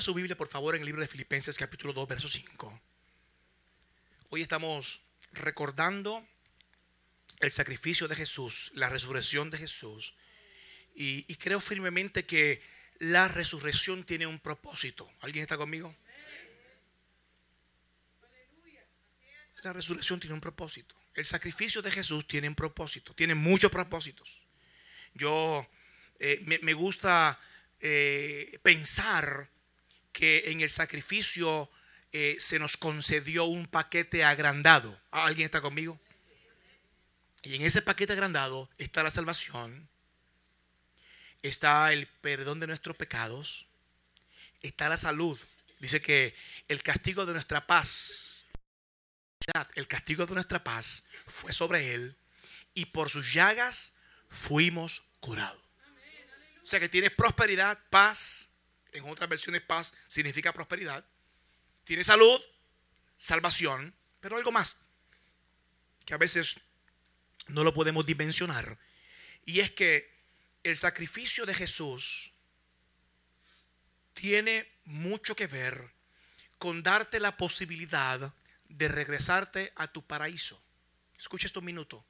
Su Biblia, por favor, en el libro de Filipenses capítulo 2, verso 5. Hoy estamos recordando el sacrificio de Jesús, la resurrección de Jesús. Y, y creo firmemente que la resurrección tiene un propósito. ¿Alguien está conmigo? La resurrección tiene un propósito. El sacrificio de Jesús tiene un propósito. Tiene muchos propósitos. Yo eh, me, gusta eh, pensar que en el sacrificio eh, se nos concedió un paquete agrandado. ¿Alguien está conmigo? Y en ese paquete agrandado está la salvación, está el perdón de nuestros pecados, está la salud. Dice que el castigo de nuestra paz, el castigo de nuestra paz fue sobre él y por sus llagas fuimos curados. O sea que tienes prosperidad, paz. En otras versiones paz significa prosperidad. Tiene salud, salvación, pero algo más que a veces no lo podemos dimensionar. Y es que el sacrificio de Jesús tiene mucho que ver con darte la posibilidad de regresarte a tu paraíso. Escucha esto un minuto.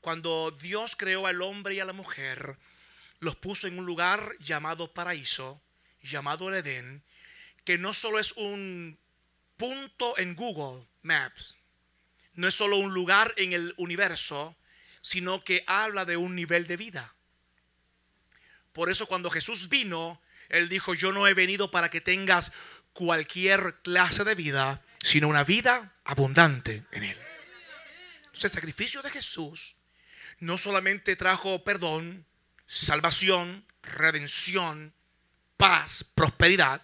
Cuando Dios creó al hombre y a la mujer, los puso en un lugar llamado paraíso, llamado el Edén, que no solo es un punto en Google Maps, no es solo un lugar en el universo, sino que habla de un nivel de vida. Por eso cuando Jesús vino, Él dijo, yo no he venido para que tengas cualquier clase de vida, sino una vida abundante en Él. Entonces el sacrificio de Jesús no solamente trajo perdón, salvación, redención, paz, prosperidad,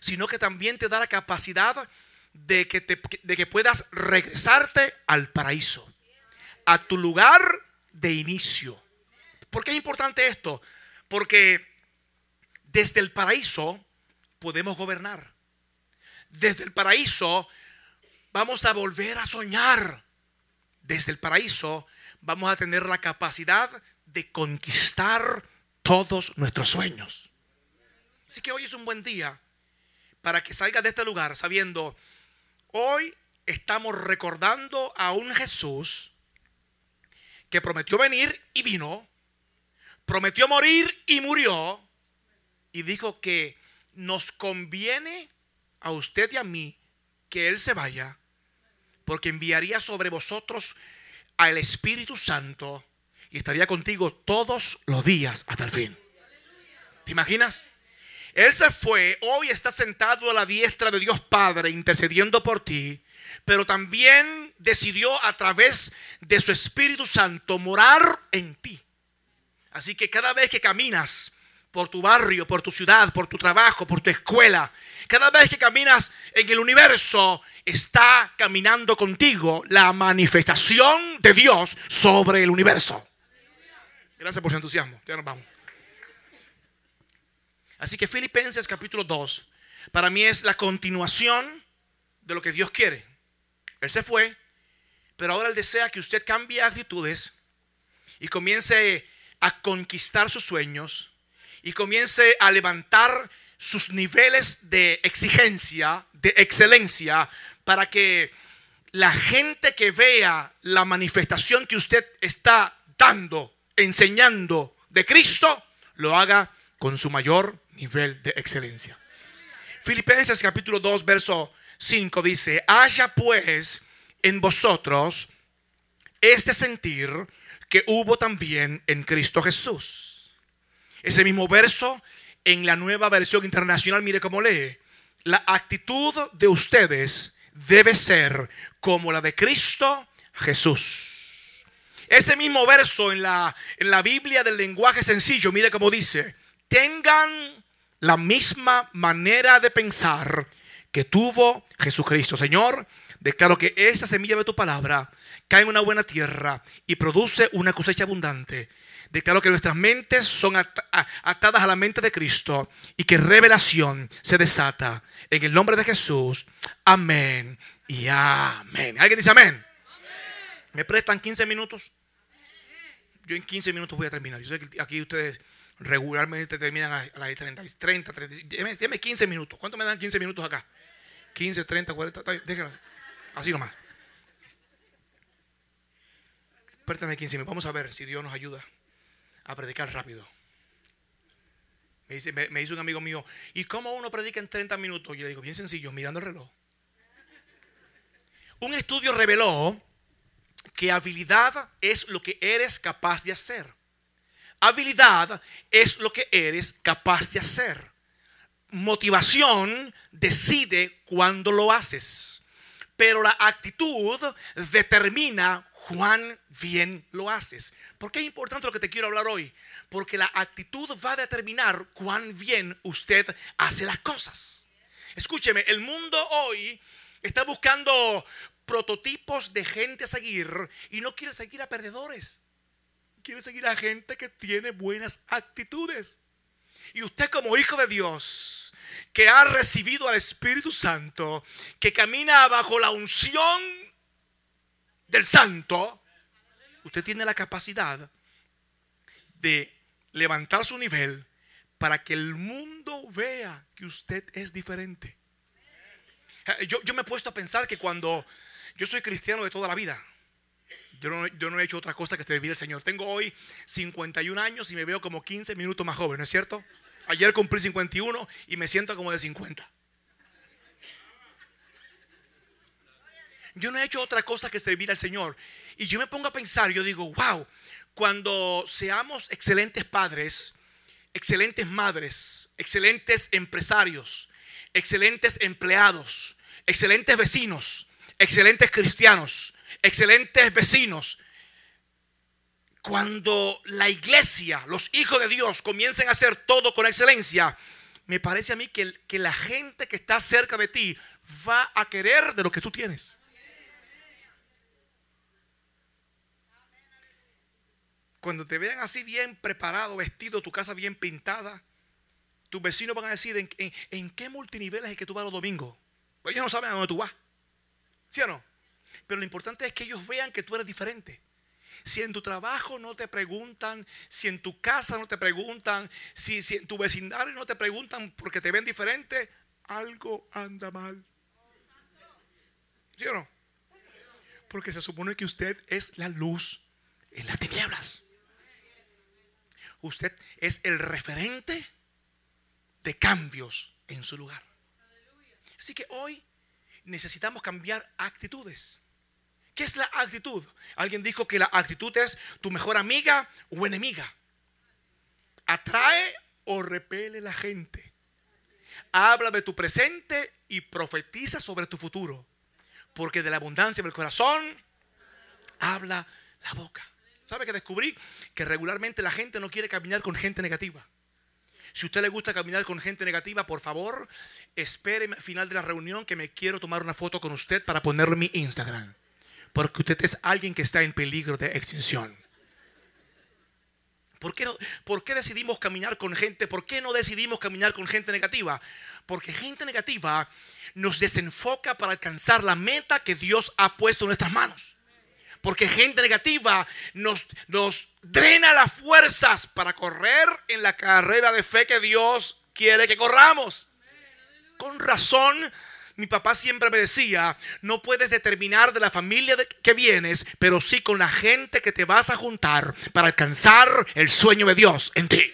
sino que también te da la capacidad de que, de que puedas regresarte al paraíso a tu lugar de inicio. ¿Por qué es importante esto? Porque desde el paraíso podemos gobernar. Desde el paraíso vamos a volver a soñar. Desde el paraíso vamos a tener la capacidad de conquistar todos nuestros sueños. Así que hoy es un buen día para que salgas de este lugar sabiendo, hoy estamos recordando a un Jesús que prometió venir y vino, prometió morir y murió, y dijo que nos conviene a usted y a mí que Él se vaya, porque enviaría sobre vosotros al Espíritu Santo y estaría contigo todos los días hasta el fin. ¿Te imaginas? Él se fue, hoy está sentado a la diestra de Dios Padre intercediendo por ti pero también decidió a través de su Espíritu Santo morar en ti. Así que cada vez que caminas por tu barrio, por tu ciudad, por tu trabajo, por tu escuela, cada vez que caminas en el universo, está caminando contigo la manifestación de Dios sobre el universo. Gracias por su entusiasmo. Ya nos vamos. Así que Filipenses capítulo 2 para mí es la continuación de lo que Dios quiere. Él se fue, pero ahora Él desea que usted cambie actitudes y comience a conquistar sus sueños y comience a levantar sus niveles de exigencia, de excelencia, para que la gente que vea la manifestación que usted está dando, enseñando de Cristo, lo haga con su mayor nivel de excelencia. Filipenses capítulo 2, verso 5 dice, haya pues en vosotros este sentir que hubo también en Cristo Jesús. Ese mismo verso en la nueva versión internacional, mire cómo lee, la actitud de ustedes debe ser como la de Cristo Jesús. Ese mismo verso en la, en la Biblia del lenguaje sencillo, mire cómo dice, tengan la misma manera de pensar que tuvo Jesucristo. Señor, declaro que esa semilla de tu palabra cae en una buena tierra y produce una cosecha abundante. Declaro que nuestras mentes son atadas a la mente de Cristo y que revelación se desata. En el nombre de Jesús. Amén y amén. ¿Alguien dice amén? ¿Me prestan 15 minutos? Yo en 15 minutos voy a terminar. Yo sé que aquí ustedes regularmente terminan a las 30, 30, 30 deme, 15 minutos. ¿Cuánto me dan 15 minutos acá? 15, 30, 40, déjalo. Así nomás. Espérame 15 minutos. Vamos a ver si Dios nos ayuda a predicar rápido. Me dice, me, dice un amigo mío, ¿y cómo uno predica en 30 minutos? Yo le digo, bien sencillo, mirando el reloj. Un estudio reveló que habilidad es lo que eres capaz de hacer. Habilidad es lo que eres capaz de hacer. Motivación decide cuándo lo haces. Pero la actitud determina cuán bien lo haces. ¿Por qué es importante lo que te quiero hablar hoy? Porque la actitud va a determinar cuán bien usted hace las cosas. Escúcheme, el mundo hoy está buscando prototipos de gente a seguir y no quiere seguir a perdedores. Quiere seguir a gente que tiene buenas actitudes. Y usted como hijo de Dios, que ha recibido al Espíritu Santo, que camina bajo la unción del Santo, usted tiene la capacidad de levantar su nivel para que el mundo vea que usted es diferente. Yo, yo me he puesto a pensar que cuando yo soy cristiano de toda la vida. Yo no, he hecho otra cosa que servir al Señor. Tengo hoy 51 años y me veo como 15 minutos más joven, ¿no es cierto? Ayer cumplí 51 y me siento como de 50. Yo no he hecho otra cosa que servir al Señor. Y yo me pongo a pensar, yo digo, wow, cuando seamos excelentes padres, excelentes madres, excelentes empresarios, excelentes empleados, excelentes vecinos, excelentes cristianos, excelentes vecinos. Cuando la iglesia, los hijos de Dios comiencen a hacer todo con excelencia, me parece a mí que, que la gente que está cerca de ti va a querer de lo que tú tienes. Cuando te vean así bien preparado, vestido, tu casa bien pintada, tus vecinos van a decir, ¿en, qué multinivel es el que tú vas los domingos? Pues ellos no saben a dónde tú vas. ¿Sí o no? Pero lo importante es que ellos vean que tú eres diferente. Si en tu trabajo no te preguntan, si en tu casa no te preguntan, si, en tu vecindario no te preguntan porque te ven diferente, algo anda mal. ¿Sí o no? Porque se supone que usted es la luz en las tinieblas. Usted es el referente de cambios en su lugar. Así que hoy necesitamos cambiar actitudes. ¿Qué es la actitud? Alguien dijo que la actitud es tu mejor amiga o enemiga. Atrae o repele la gente. Habla de tu presente y profetiza sobre tu futuro. Porque de la abundancia del corazón habla la boca. ¿Sabe que descubrí? Que regularmente la gente no quiere caminar con gente negativa. Si a usted le gusta caminar con gente negativa, por favor, espere al final de la reunión que me quiero tomar una foto con usted para ponerlo en mi Instagram. Porque usted es alguien que está en peligro de extinción. ¿Por qué, ¿Por qué decidimos caminar con gente? ¿Por qué no decidimos caminar con gente negativa? Porque gente negativa nos desenfoca para alcanzar la meta que Dios ha puesto en nuestras manos. Porque gente negativa nos, nos drena las fuerzas para correr en la carrera de fe que Dios quiere que corramos. Con razón, mi papá siempre me decía, no puedes determinar de la familia de que vienes, pero sí con la gente que te vas a juntar para alcanzar el sueño de Dios en ti.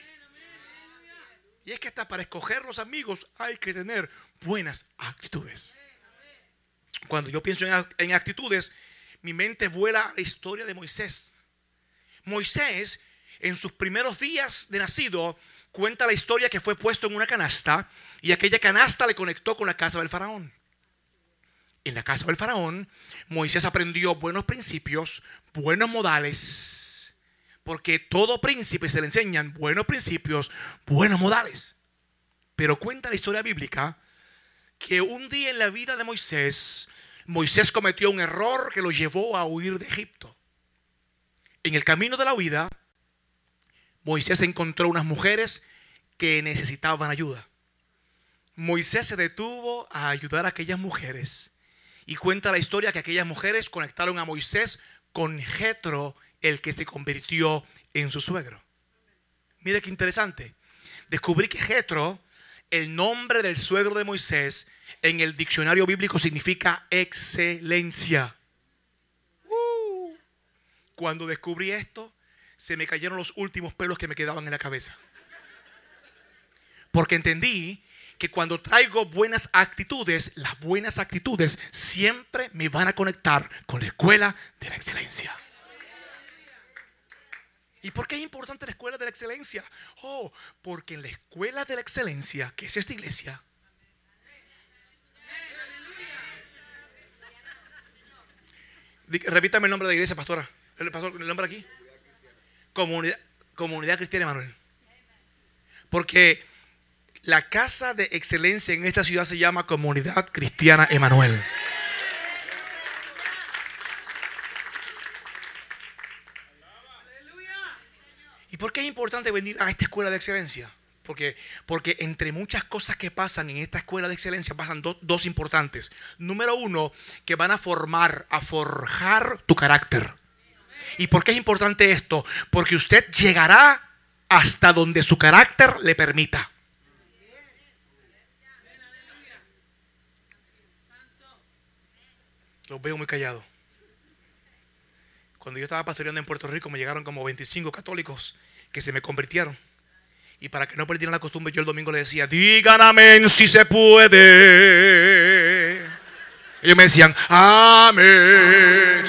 Y es que hasta para escoger los amigos hay que tener buenas actitudes. Cuando yo pienso en, actitudes, mi mente vuela a la historia de Moisés. Moisés, en sus primeros días de nacido, cuenta la historia que fue puesto en una canasta y aquella canasta le conectó con la casa del faraón. En la casa del faraón, Moisés aprendió buenos principios, buenos modales, porque todo príncipe se le enseñan buenos principios, buenos modales. Pero cuenta la historia bíblica que un día en la vida de Moisés, Moisés cometió un error que lo llevó a huir de Egipto. En el camino de la huida, Moisés encontró unas mujeres que necesitaban ayuda. Moisés se detuvo a ayudar a aquellas mujeres y cuenta la historia que aquellas mujeres conectaron a Moisés con Jetro, el que se convirtió en su suegro. Mire qué interesante. Descubrí que Jetro, el nombre del suegro de Moisés, en el diccionario bíblico significa excelencia. Uh. Cuando descubrí esto, se me cayeron los últimos pelos que me quedaban en la cabeza. Porque entendí que cuando traigo buenas actitudes, las buenas actitudes siempre me van a conectar con la escuela de la excelencia. ¿Y por qué es importante la escuela de la excelencia? Oh, porque en la escuela de la excelencia, que es esta iglesia, repítame el nombre de la iglesia, pastora. El, pastor, el nombre aquí. Comunidad, Comunidad Cristiana Emanuel. Porque la casa de excelencia en esta ciudad se llama Comunidad Cristiana Emanuel. ¿Y por qué es importante venir a esta escuela de excelencia? Porque, porque entre muchas cosas que pasan en esta escuela de excelencia pasan dos importantes. Número uno, que van a formar, a forjar tu carácter. ¿Y por qué es importante esto? Porque usted llegará hasta donde su carácter le permita. Los veo muy callados. Cuando yo estaba pastoreando en Puerto Rico me llegaron como 25 católicos que se me convirtieron. Y para que no perdieran la costumbre, yo el domingo le decía, digan amén si se puede. Ellos me decían, amén.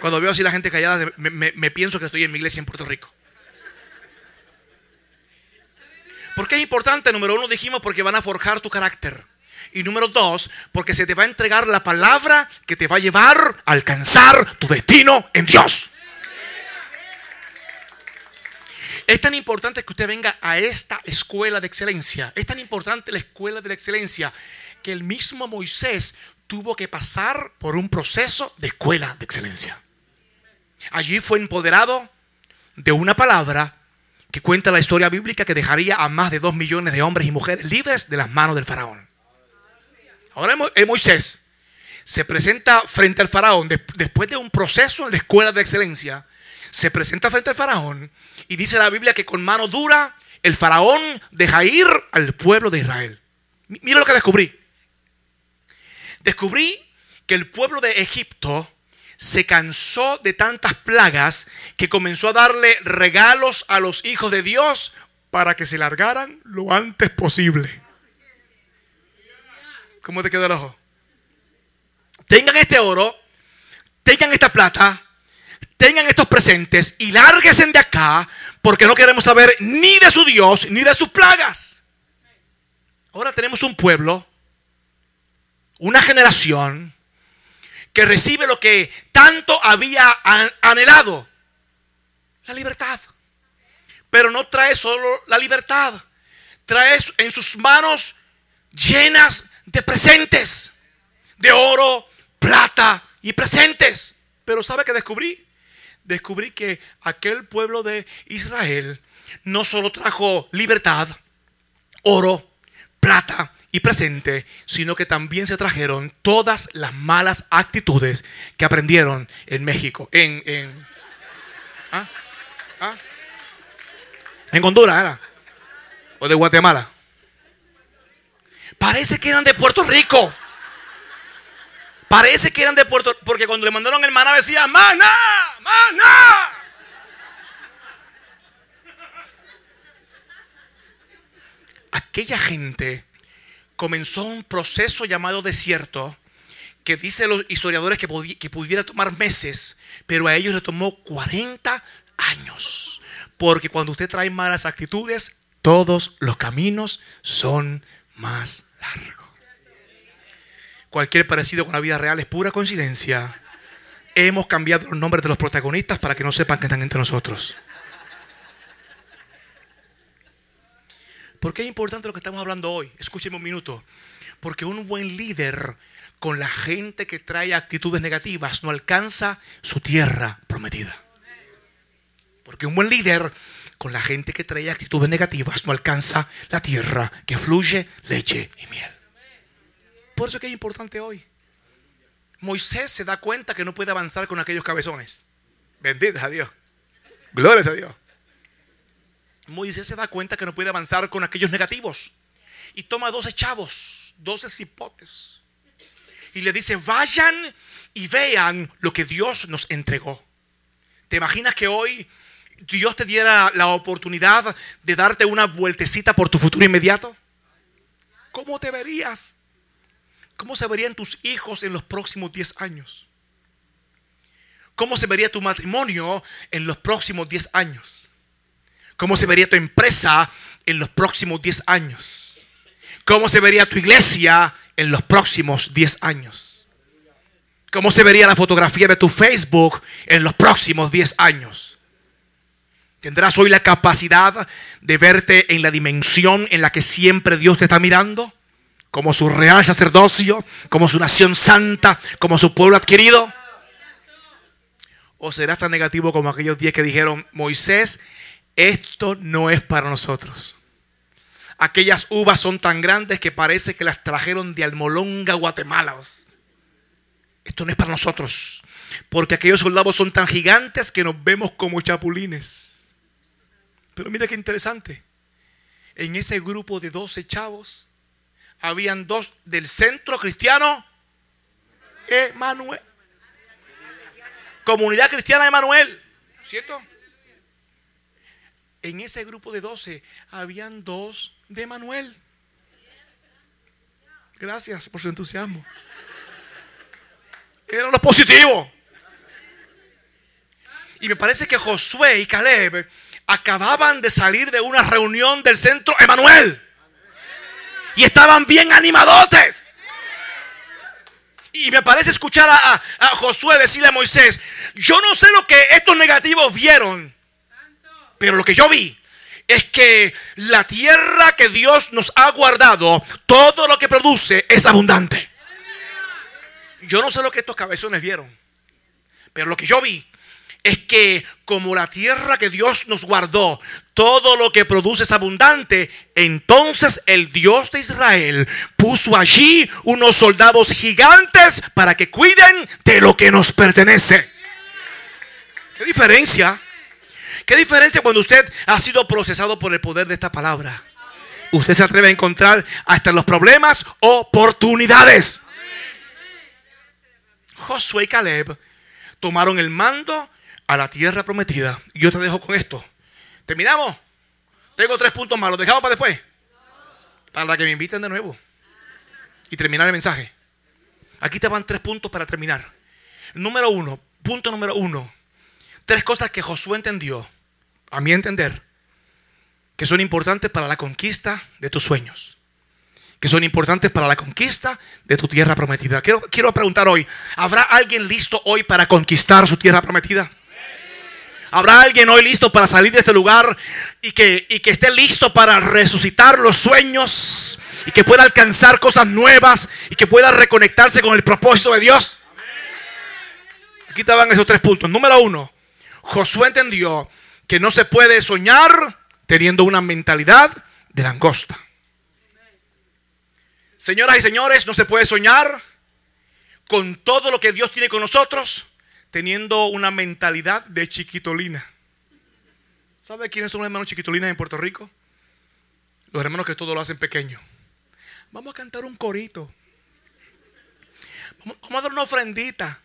Cuando, veo así la gente callada, me, pienso que estoy en mi iglesia en Puerto Rico. ¿Por qué es importante? Número uno dijimos porque van a forjar tu carácter. Y número dos, porque se te va a entregar la palabra que te va a llevar a alcanzar tu destino en Dios. Es tan importante que usted venga a esta escuela de excelencia. Es tan importante la escuela de la excelencia que el mismo Moisés tuvo que pasar por un proceso de escuela de excelencia. Allí fue empoderado de una palabra que cuenta la historia bíblica que dejaría a más de dos millones de hombres y mujeres libres de las manos del faraón. Ahora Moisés se presenta frente al faraón después de un proceso en la escuela de excelencia. Se presenta frente al faraón y dice la Biblia que con mano dura el faraón deja ir al pueblo de Israel. Mira lo que descubrí. Descubrí que el pueblo de Egipto se cansó de tantas plagas que comenzó a darle regalos a los hijos de Dios para que se largaran lo antes posible. ¿Cómo te queda el ojo? Tengan este oro, tengan esta plata, tengan estos presentes y lárguense de acá porque no queremos saber ni de su Dios ni de sus plagas. Ahora tenemos un pueblo, una generación que recibe lo que tanto había anhelado, la libertad. Pero no trae solo la libertad, trae en sus manos llenas de presentes, de oro, plata y presentes. Pero ¿sabe qué descubrí? Descubrí que aquel pueblo de Israel no solo trajo libertad, oro, plata y presente, sino que también se trajeron todas las malas actitudes que aprendieron en México, en, en, ¿ah? ¿Ah? en Honduras, ¿era? o de Guatemala. Parece que eran de Puerto Rico. Parece que eran de Puerto Rico. Porque cuando le mandaron el maná decía, maná, maná. Aquella gente comenzó un proceso llamado desierto que dice los historiadores que, que pudiera tomar meses, pero a ellos le tomó 40 años. Porque cuando usted trae malas actitudes, todos los caminos son más largo. Cualquier parecido con la vida real es pura coincidencia. Hemos cambiado los nombres de los protagonistas para que no sepan que están entre nosotros. ¿Por qué es importante lo que estamos hablando hoy? Escúcheme un minuto. Porque un buen líder con la gente que trae actitudes negativas no alcanza su tierra prometida. Porque un buen líder con la gente que trae actitudes negativas no alcanza la tierra que fluye leche y miel. Por eso es que es importante hoy. Moisés se da cuenta que no puede avanzar con aquellos cabezones. Bendito a Dios. Gloria a Dios. Moisés se da cuenta que no puede avanzar con aquellos negativos. Y toma 12 chavos, 12 cipotes. Y le dice, vayan y vean lo que Dios nos entregó. ¿Te imaginas que hoy Dios te diera la oportunidad de darte una vueltecita por tu futuro inmediato? ¿Cómo te verías? ¿Cómo se verían tus hijos en los próximos 10 años? ¿Cómo se vería tu matrimonio en los próximos 10 años? ¿Cómo se vería tu empresa en los próximos 10 años? ¿Cómo se vería tu iglesia en los próximos 10 años? ¿Cómo se vería la fotografía de tu Facebook en los próximos 10 años? ¿Tendrás hoy la capacidad de verte en la dimensión en la que siempre Dios te está mirando? Como su real sacerdocio, como su nación santa, como su pueblo adquirido. ¿O serás tan negativo como aquellos días que dijeron, Moisés, esto no es para nosotros? Aquellas uvas son tan grandes que parece que las trajeron de Almolonga, Guatemala. Esto no es para nosotros. Porque aquellos soldados son tan gigantes que nos vemos como chapulines. Pero mira qué interesante. En ese grupo de 12 chavos, habían dos del centro cristiano, Emanuel. Comunidad Cristiana Emanuel. ¿Cierto? En ese grupo de 12 habían dos de Emanuel. Gracias por su entusiasmo. Era lo positivo. Y me parece que Josué y Caleb acababan de salir de una reunión del centro Emanuel. Y estaban bien animadotes. Y me parece escuchar a, Josué decirle a Moisés, yo no sé lo que estos negativos vieron, pero lo que yo vi es que la tierra que Dios nos ha guardado, todo lo que produce es abundante. Yo no sé lo que estos cabezones vieron, pero lo que yo vi es que como la tierra que Dios nos guardó, todo lo que produce es abundante, entonces el Dios de Israel puso allí unos soldados gigantes para que cuiden de lo que nos pertenece. ¿Qué diferencia? ¿Qué diferencia cuando usted ha sido procesado por el poder de esta palabra? Usted se atreve a encontrar hasta los problemas oportunidades. Josué y Caleb tomaron el mando a la tierra prometida. Yo te dejo con esto. ¿Terminamos? Tengo tres puntos más. ¿Los dejamos para después? Para que me inviten de nuevo. Y terminar el mensaje. Aquí te van tres puntos para terminar. Número uno. Punto número uno. Tres cosas que Josué entendió, a mi entender, que son importantes para la conquista de tus sueños que son importantes para la conquista de tu tierra prometida. Quiero, quiero preguntar hoy, ¿habrá alguien listo hoy para conquistar su tierra prometida? ¿Habrá alguien hoy listo para salir de este lugar y que, y que esté listo para resucitar los sueños y que pueda alcanzar cosas nuevas y que pueda reconectarse con el propósito de Dios? Aquí estaban esos tres puntos. Número uno, Josué entendió que no se puede soñar teniendo una mentalidad de langosta. Señoras y señores, no se puede soñar con todo lo que Dios tiene con nosotros teniendo una mentalidad de chiquitolina. ¿Sabe quiénes son los hermanos chiquitolinas en Puerto Rico? Los hermanos que todo lo hacen pequeño. Vamos a cantar un corito. Vamos, a dar una ofrendita.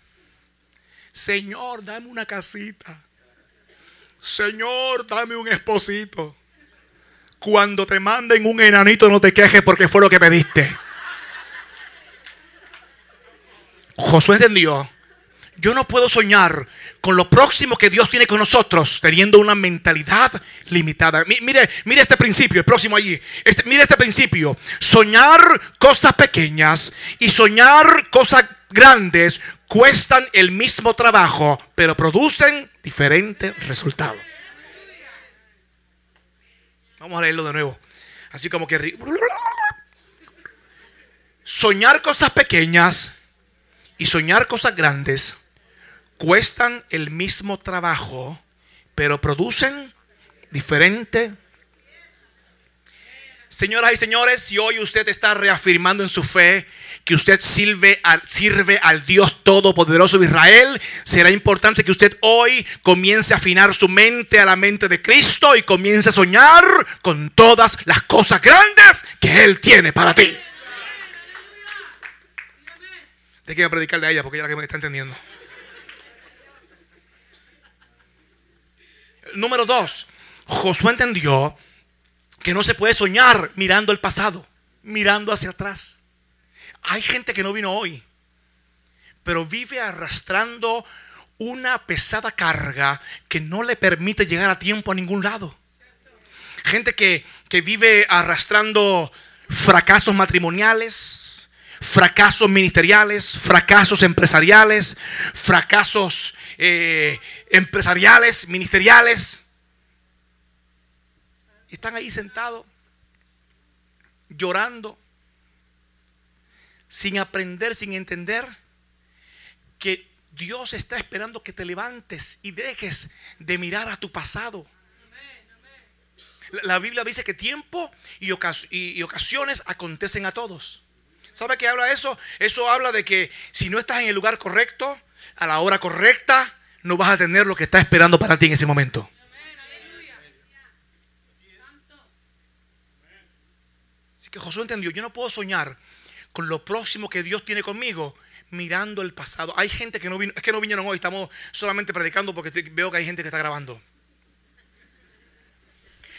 Señor, dame una casita. Señor, dame un esposito. Cuando te manden un enanito, no te quejes porque fue lo que pediste. Josué entendió yo no puedo soñar con lo próximo que Dios tiene con nosotros teniendo una mentalidad limitada. Mire, mire este principio, el próximo allí. Este, mire este principio. Soñar cosas pequeñas y soñar cosas grandes cuestan el mismo trabajo, pero producen diferentes resultados. Vamos a leerlo de nuevo. Así como que... Soñar cosas pequeñas y soñar cosas grandes cuestan el mismo trabajo, pero producen diferente. Señoras y señores, si hoy usted está reafirmando en su fe que usted sirve al, Dios Todopoderoso de Israel, será importante que usted hoy comience a afinar su mente a la mente de Cristo y comience a soñar con todas las cosas grandes que Él tiene para ti. Déjeme predicarle a ella porque ella es la que me está entendiendo. Número dos, Josué entendió que no se puede soñar mirando el pasado, mirando hacia atrás. Hay gente que no vino hoy, pero vive arrastrando una pesada carga que no le permite llegar a tiempo a ningún lado. Gente que, que vive arrastrando fracasos matrimoniales, fracasos ministeriales, fracasos empresariales, fracasos eh, empresariales, ministeriales. Y están ahí sentados, llorando, sin aprender, sin entender que Dios está esperando que te levantes y dejes de mirar a tu pasado. La Biblia dice que tiempo y, ocasiones acontecen a todos. ¿Sabe qué habla eso? Eso habla de que si no estás en el lugar correcto, a la hora correcta, no vas a tener lo que está esperando para ti en ese momento. Así que Josué entendió, yo no puedo soñar con lo próximo que Dios tiene conmigo mirando el pasado. Hay gente que no vino, es que no vinieron hoy, estamos solamente predicando porque veo que hay gente que está grabando.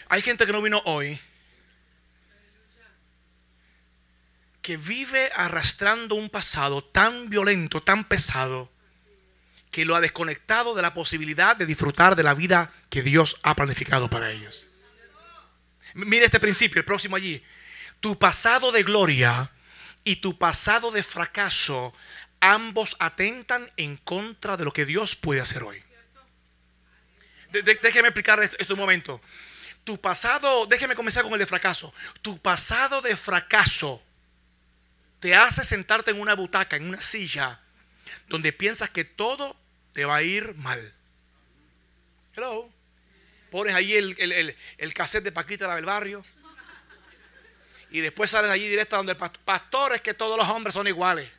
Hay gente que no vino hoy que vive arrastrando un pasado tan violento, tan pesado, que lo ha desconectado de la posibilidad de disfrutar de la vida que Dios ha planificado para ellos. Mire este principio, el próximo allí. Tu pasado de gloria y tu pasado de fracaso, ambos atentan en contra de lo que Dios puede hacer hoy. déjeme explicar esto, un momento. Tu pasado, déjeme comenzar con el de fracaso. Tu pasado de fracaso te hace sentarte en una butaca, en una silla, donde piensas que todo te va a ir mal. Hello. Pones ahí el, el, cassette de Paquita la del barrio. Y después sales allí directo donde el pastor, pastor es que todos los hombres son iguales.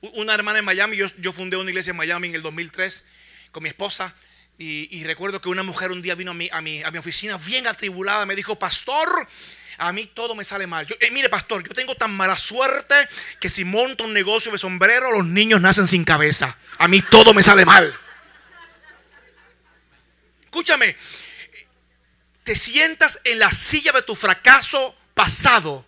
Una hermana en Miami, yo, yo fundé una iglesia en Miami en el 2003 con mi esposa. Y, recuerdo que una mujer un día vino a mi, a, mi, a mi oficina bien atribulada. Me dijo, pastor, a mí todo me sale mal. Eh, mire, pastor, yo tengo tan mala suerte que si monto un negocio de sombrero, los niños nacen sin cabeza. A mí todo me sale mal. Escúchame, te sientas en la silla de tu fracaso pasado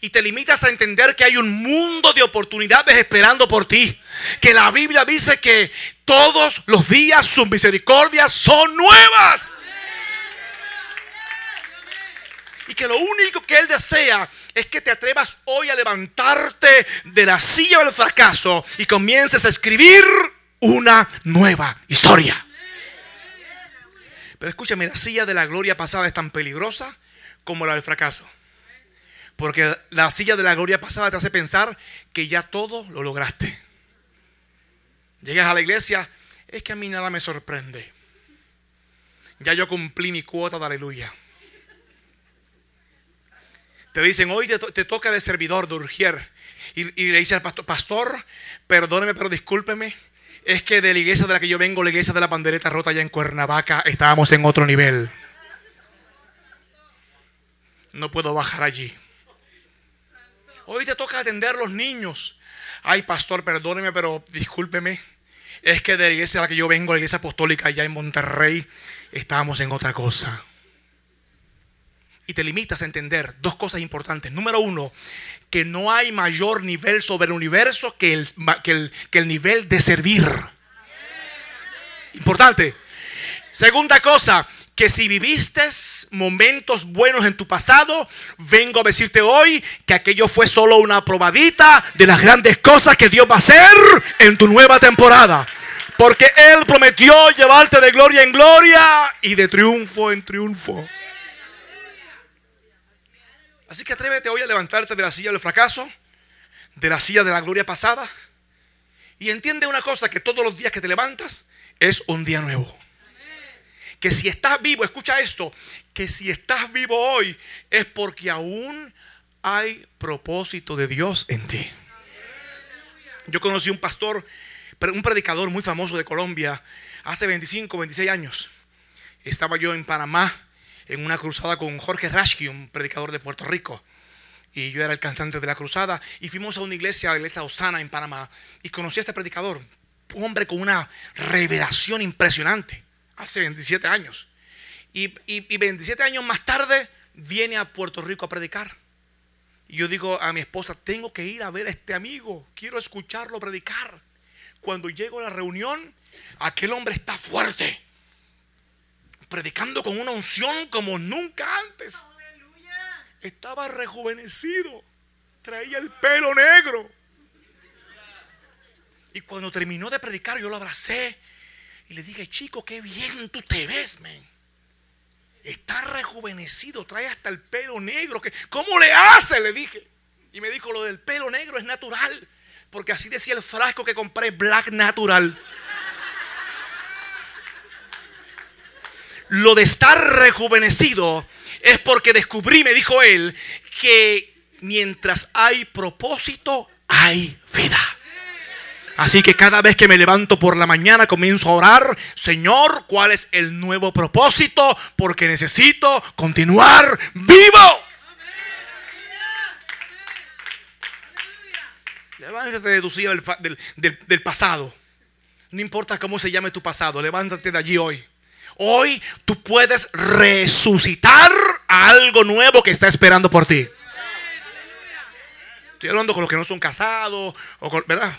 y te limitas a entender que hay un mundo de oportunidades esperando por ti. Que la Biblia dice que todos los días sus misericordias son nuevas. Y que lo único que Él desea es que te atrevas hoy a levantarte de la silla del fracaso y comiences a escribir una nueva historia. Pero escúchame, la silla de la gloria pasada es tan peligrosa como la del fracaso. Porque la silla de la gloria pasada te hace pensar que ya todo lo lograste. Llegas a la iglesia, es que a mí nada me sorprende. Ya yo cumplí mi cuota de aleluya. Te dicen, hoy te, toca de servidor, de urgier. Y, le dice al pastor, pastor, perdóneme, pero discúlpeme. Es que de la iglesia de la que yo vengo, la iglesia de la pandereta rota allá en Cuernavaca, estábamos en otro nivel. No puedo bajar allí. Hoy te toca atender a los niños. Ay, pastor, perdóneme, pero discúlpeme. Es que de la iglesia de la que yo vengo, la iglesia apostólica allá en Monterrey, estábamos en otra cosa y te limitas a entender dos cosas importantes. Número uno, que no hay mayor nivel sobre el universo que el, que el, nivel de servir. Importante. Segunda cosa, que si viviste momentos buenos en tu pasado, vengo a decirte hoy que aquello fue solo una probadita de las grandes cosas que Dios va a hacer en tu nueva temporada. Porque Él prometió llevarte de gloria en gloria y de triunfo en triunfo. Así que atrévete hoy a levantarte de la silla del fracaso, de la silla de la gloria pasada. Y entiende una cosa, que todos los días que te levantas es un día nuevo. que si estás vivo, escucha esto, que si estás vivo hoy es porque aún hay propósito de Dios en ti. Yo conocí un pastor, un predicador muy famoso de Colombia hace 25, 26 años. Estaba yo en Panamá en una cruzada con Jorge Rashki, un predicador de Puerto Rico. Y yo era el cantante de la cruzada. Y fuimos a una iglesia, la iglesia Osana en Panamá. Y conocí a este predicador, un hombre con una revelación impresionante, hace 27 años. Y, y 27 años más tarde viene a Puerto Rico a predicar. Y yo digo a mi esposa, tengo que ir a ver a este amigo, quiero escucharlo predicar. Cuando llego a la reunión, aquel hombre está fuerte, predicando con una unción como nunca antes. Estaba rejuvenecido, traía el pelo negro. Y cuando terminó de predicar, yo lo abracé y le dije, chico, qué bien tú te ves, men. Está rejuvenecido, trae hasta el pelo negro. ¿Cómo le hace? Le dije. Y me dijo, lo del pelo negro es natural. Porque así decía el frasco que compré, Black Natural. Lo de estar rejuvenecido es porque descubrí, me dijo él, que mientras hay propósito, hay vida. Así que cada vez que me levanto por la mañana comienzo a orar, Señor, ¿cuál es el nuevo propósito? Porque necesito continuar vivo. Levántate de tu del pasado. No importa cómo se llame tu pasado, levántate de allí hoy. Hoy tú puedes resucitar a algo nuevo que está esperando por ti. Estoy hablando con los que no son casados, ¿verdad?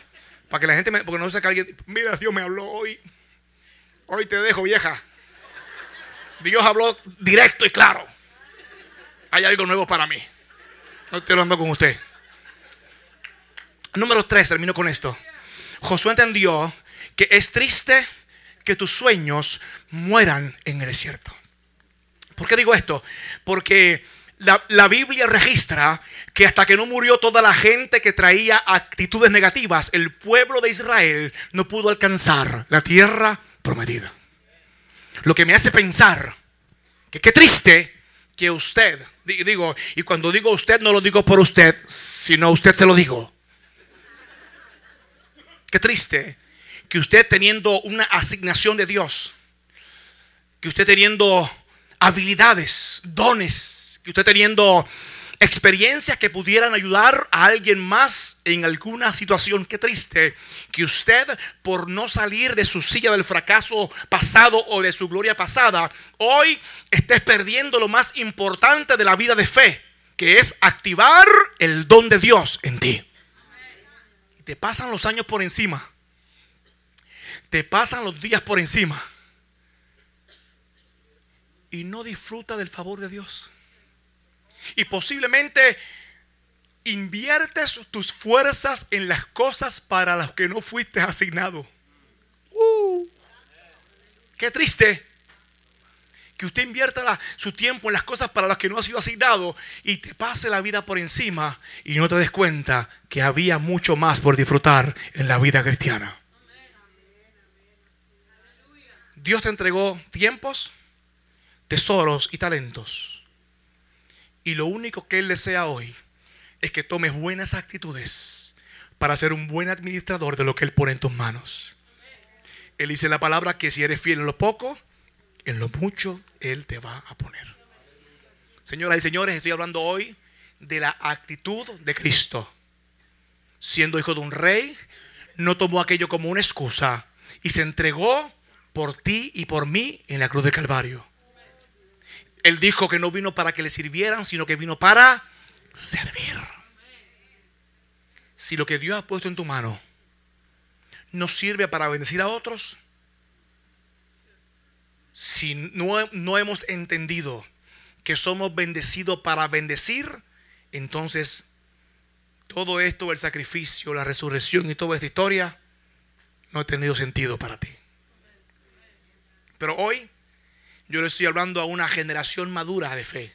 Para que la gente. Porque no sé que alguien. Mira, Dios me habló hoy. Hoy te dejo, vieja. Dios habló directo y claro. Hay algo nuevo para mí. Estoy hablando con usted. Número 3, termino con esto. Josué entendió que es triste que tus sueños mueran en el desierto. ¿Por qué digo esto? Porque la, Biblia registra que hasta que no murió toda la gente que traía actitudes negativas, el pueblo de Israel no pudo alcanzar la tierra prometida. Lo que me hace pensar que qué triste que usted, digo, y cuando digo usted no lo digo por usted, sino usted se lo digo. Qué triste que usted teniendo una asignación de Dios, que usted teniendo habilidades, dones, que usted teniendo experiencias que pudieran ayudar a alguien más en alguna situación. Qué triste que usted, por no salir de su silla del fracaso pasado o de su gloria pasada, hoy estés perdiendo lo más importante de la vida de fe, que es activar el don de Dios en ti. Y te pasan los años por encima. Te pasan los días por encima. Y no disfruta del favor de Dios. Y posiblemente inviertes tus fuerzas en las cosas para las que no fuiste asignado. Uh, qué triste que usted invierta su tiempo en las cosas para las que no ha sido asignado y te pase la vida por encima y no te des cuenta que había mucho más por disfrutar en la vida cristiana. Dios te entregó tiempos, tesoros y talentos y lo único que Él desea hoy es que tomes buenas actitudes para ser un buen administrador de lo que Él pone en tus manos. Él dice la palabra que si eres fiel en lo poco, en lo mucho Él te va a poner. Señoras y señores, estoy hablando hoy de la actitud de Cristo. Siendo hijo de un rey, no tomó aquello como una excusa y se entregó por ti y por mí en la cruz de Calvario. Él dijo que no vino para que le sirvieran, sino que vino para servir. Si lo que Dios ha puesto en tu mano no sirve para bendecir a otros, si no, no hemos entendido que somos bendecidos para bendecir, entonces todo esto, el sacrificio, la resurrección y toda esta historia, no ha tenido sentido para ti. Pero hoy yo le estoy hablando a una generación madura de fe.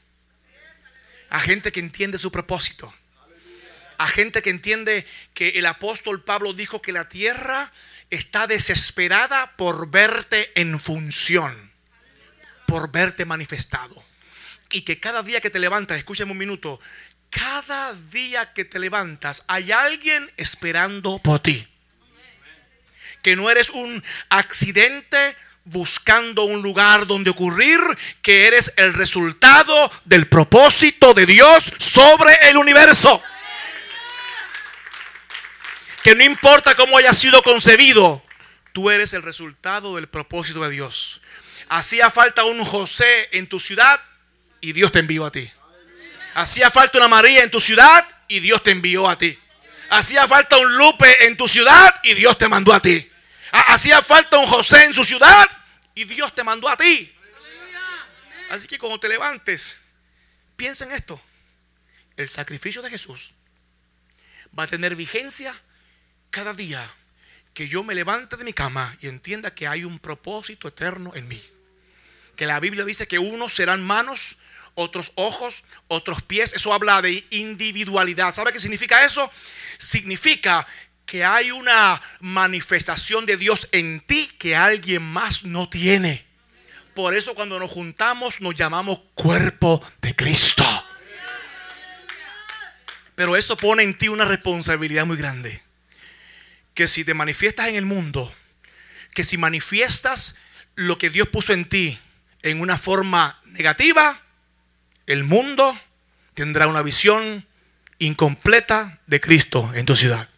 A gente que entiende su propósito. A gente que entiende que el apóstol Pablo dijo que la tierra está desesperada por verte en función. por verte manifestado. Y que cada día que te levantas, escúchame un minuto, cada día que te levantas hay alguien esperando por ti. Que no eres un accidente buscando un lugar donde ocurrir, que eres el resultado del propósito de Dios sobre el universo. Que no importa cómo haya sido concebido, tú eres el resultado del propósito de Dios. Hacía falta un José en tu ciudad y Dios te envió a ti. Hacía falta una María en tu ciudad y Dios te envió a ti. Hacía falta un Lupe en tu ciudad y Dios te mandó a ti. Hacía falta un José en su ciudad y Dios te mandó a ti. Así que cuando te levantes, piensa en esto. El sacrificio de Jesús va a tener vigencia cada día que yo me levante de mi cama y entienda que hay un propósito eterno en mí. Que la Biblia dice que unos serán manos, otros ojos, otros pies. Eso habla de individualidad. ¿Sabe qué significa eso? Significa que hay una manifestación de Dios en ti que alguien más no tiene. Por eso cuando nos juntamos nos llamamos cuerpo de Cristo. Pero eso pone en ti una responsabilidad muy grande que si te manifiestas en el mundo, que si manifiestas lo que Dios puso en ti en una forma negativa, el mundo tendrá una visión incompleta de Cristo en tu ciudad.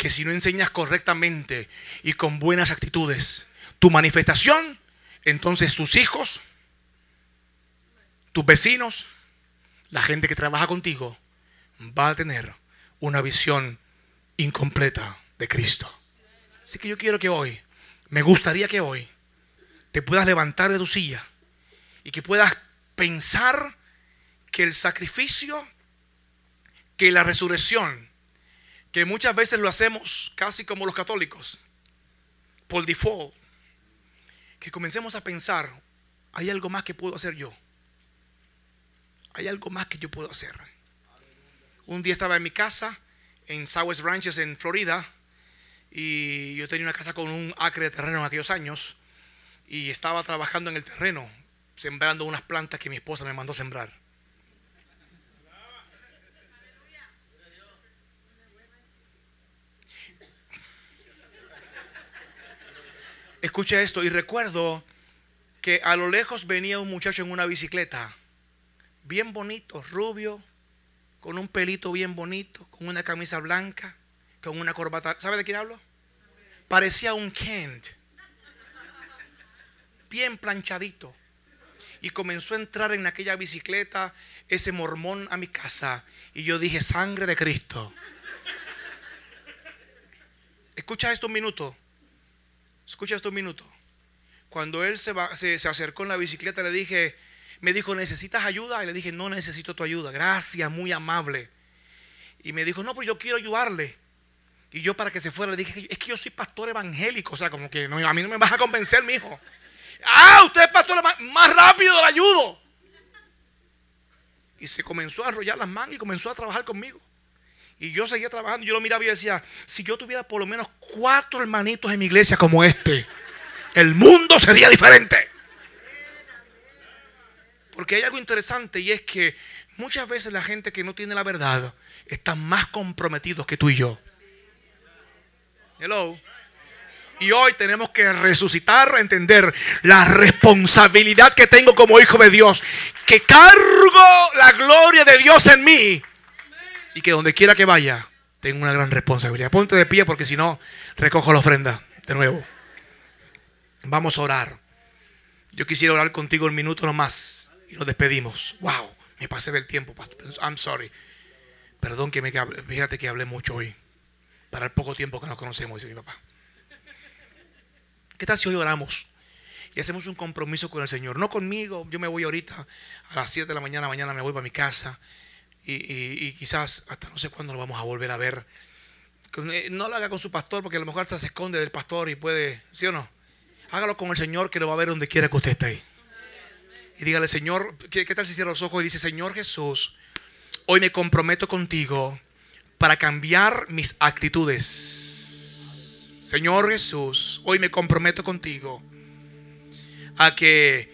Que si no enseñas correctamente y con buenas actitudes tu manifestación, entonces tus hijos, tus vecinos, la gente que trabaja contigo, va a tener una visión incompleta de Cristo. Así que yo quiero que hoy, me gustaría que hoy, te puedas levantar de tu silla y que puedas pensar que el sacrificio, que la resurrección, que muchas veces lo hacemos casi como los católicos, por default, que comencemos a pensar, hay algo más que puedo hacer yo. Hay algo más que yo puedo hacer. Un día estaba en mi casa en Southwest Ranches en Florida y yo tenía una casa con un acre de terreno en aquellos años y estaba trabajando en el terreno, sembrando unas plantas que mi esposa me mandó a sembrar. Escucha esto y recuerdo que a lo lejos venía un muchacho en una bicicleta, bien bonito, rubio, con un pelito bien bonito, con una camisa blanca, con una corbata. ¿Sabe de quién hablo? Parecía un Kent. Bien planchadito. Y comenzó a entrar en aquella bicicleta ese mormón a mi casa. Y yo dije, sangre de Cristo. Escucha esto un minuto. Escucha esto un minuto. Cuando él se, se acercó en la bicicleta, le dije, me dijo, ¿necesitas ayuda? Y le dije, no necesito tu ayuda. Gracias, muy amable. Y me dijo, no, pues yo quiero ayudarle. Y yo para que se fuera le dije, es que yo soy pastor evangélico. O sea, como que no, a mí no me vas a convencer, mi hijo. Ah, usted es pastor, más rápido le ayudo. Y se comenzó a arrollar las manos y comenzó a trabajar conmigo. Y yo seguía trabajando. Yo lo miraba y decía, si yo tuviera por lo menos cuatro hermanitos en mi iglesia como este, el mundo sería diferente. Porque hay algo interesante y es que muchas veces la gente que no tiene la verdad está más comprometidos que tú y yo. Hello. Y hoy tenemos que resucitar, entender la responsabilidad que tengo como hijo de Dios. Que cargo la gloria de Dios en mí. Y que donde quiera que vaya, tengo una gran responsabilidad. Ponte de pie porque si no, recojo la ofrenda de nuevo. Vamos a orar. Yo quisiera orar contigo un minuto nomás y nos despedimos. Wow, me pasé del tiempo, I'm sorry. Perdón que me fíjate que hablé mucho hoy. Para el poco tiempo que nos conocemos, dice mi papá. ¿Qué tal si hoy oramos? Y hacemos un compromiso con el Señor. No conmigo, yo me voy ahorita a las 7 de la mañana, mañana me voy para mi casa. Y, quizás hasta no sé cuándo lo vamos a volver a ver. Eh, no lo haga con su pastor porque a lo mejor hasta se esconde del pastor y puede, ¿sí o no? Hágalo con el Señor que lo va a ver donde quiera que usted esté ahí y dígale, Señor, ¿qué, tal si cierra los ojos y dice, Señor Jesús, hoy me comprometo contigo para cambiar mis actitudes. Señor Jesús, hoy me comprometo contigo a que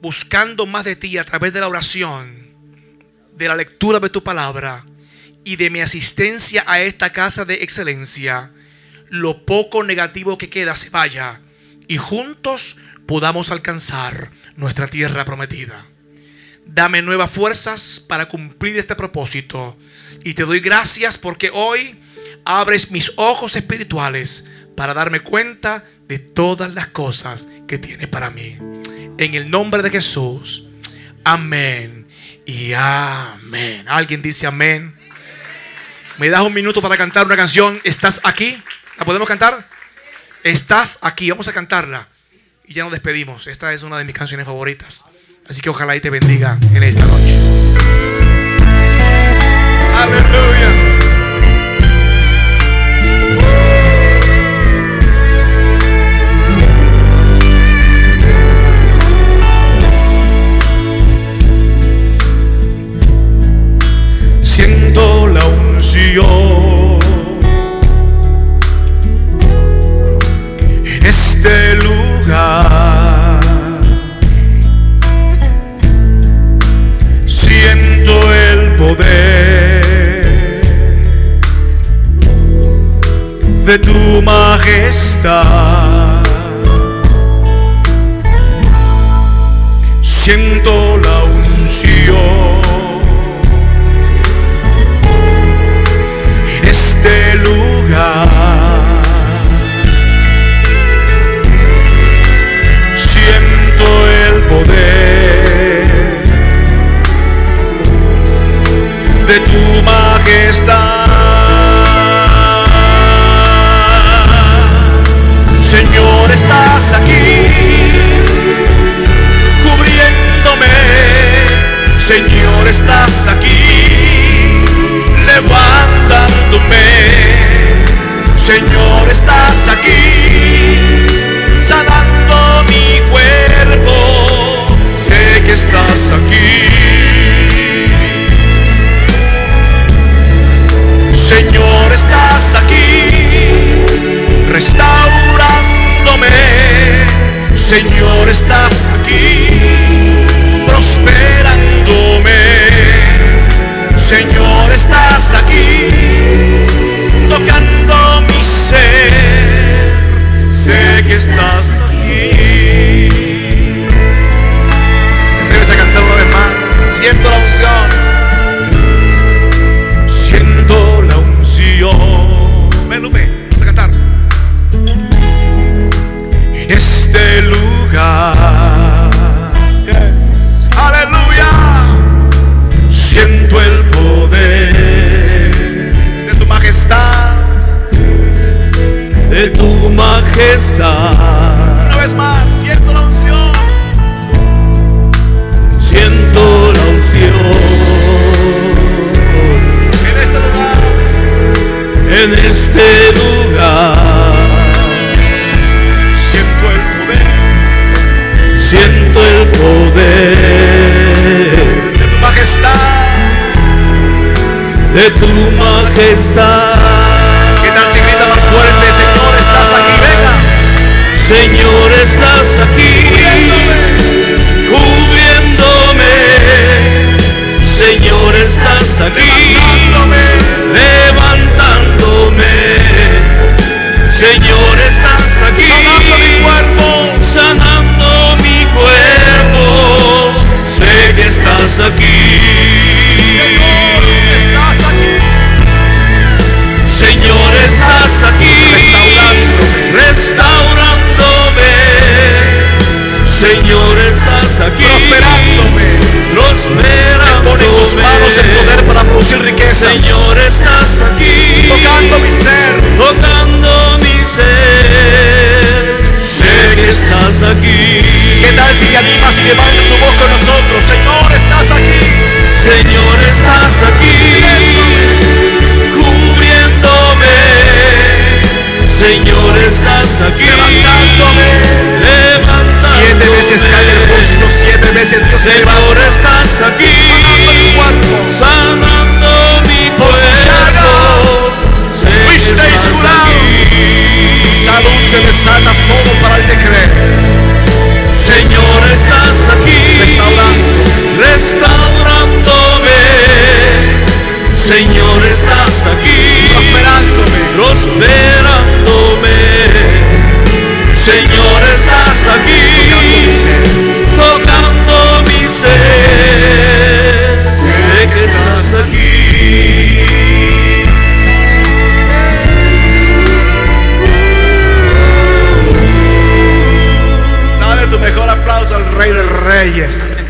buscando más de ti a través de la oración, de la lectura de tu palabra y de mi asistencia a esta casa de excelencia, lo poco negativo que queda se vaya y juntos podamos alcanzar nuestra tierra prometida. Dame nuevas fuerzas para cumplir este propósito y te doy gracias porque hoy abres mis ojos espirituales para darme cuenta de todas las cosas que tiene para mí. En el nombre de Jesús. Amén. Y amén. ¿Alguien dice amén? ¿Me das un minuto para cantar una canción? ¿Estás aquí? ¿La podemos cantar? Estás aquí. Vamos a cantarla. Y ya nos despedimos. Esta es una de mis canciones favoritas. Así que ojalá y te bendiga en esta noche. Aleluya. En este lugar. Siento el poder de tu majestad. Siento la unción tu majestad. Señor, estás aquí cubriéndome. Señor, estás aquí levantándome. Estás te animas y levantas tu voz con nosotros? Señor, estás aquí. Señor, estás aquí. Cubriéndome. Señor, estás aquí. Levantándome. Levantándome. Siete veces cae el justo, siete veces Dios Señor, estás aquí. Sanando mi cuerpo. Que estás aquí. Salud se desata solo para el que cree. Restaurándome. Señor, estás aquí, prosperándome. Señor, estás aquí, tocando mi ser. Sé que estás aquí. Dale tu mejor aplauso al Rey de Reyes.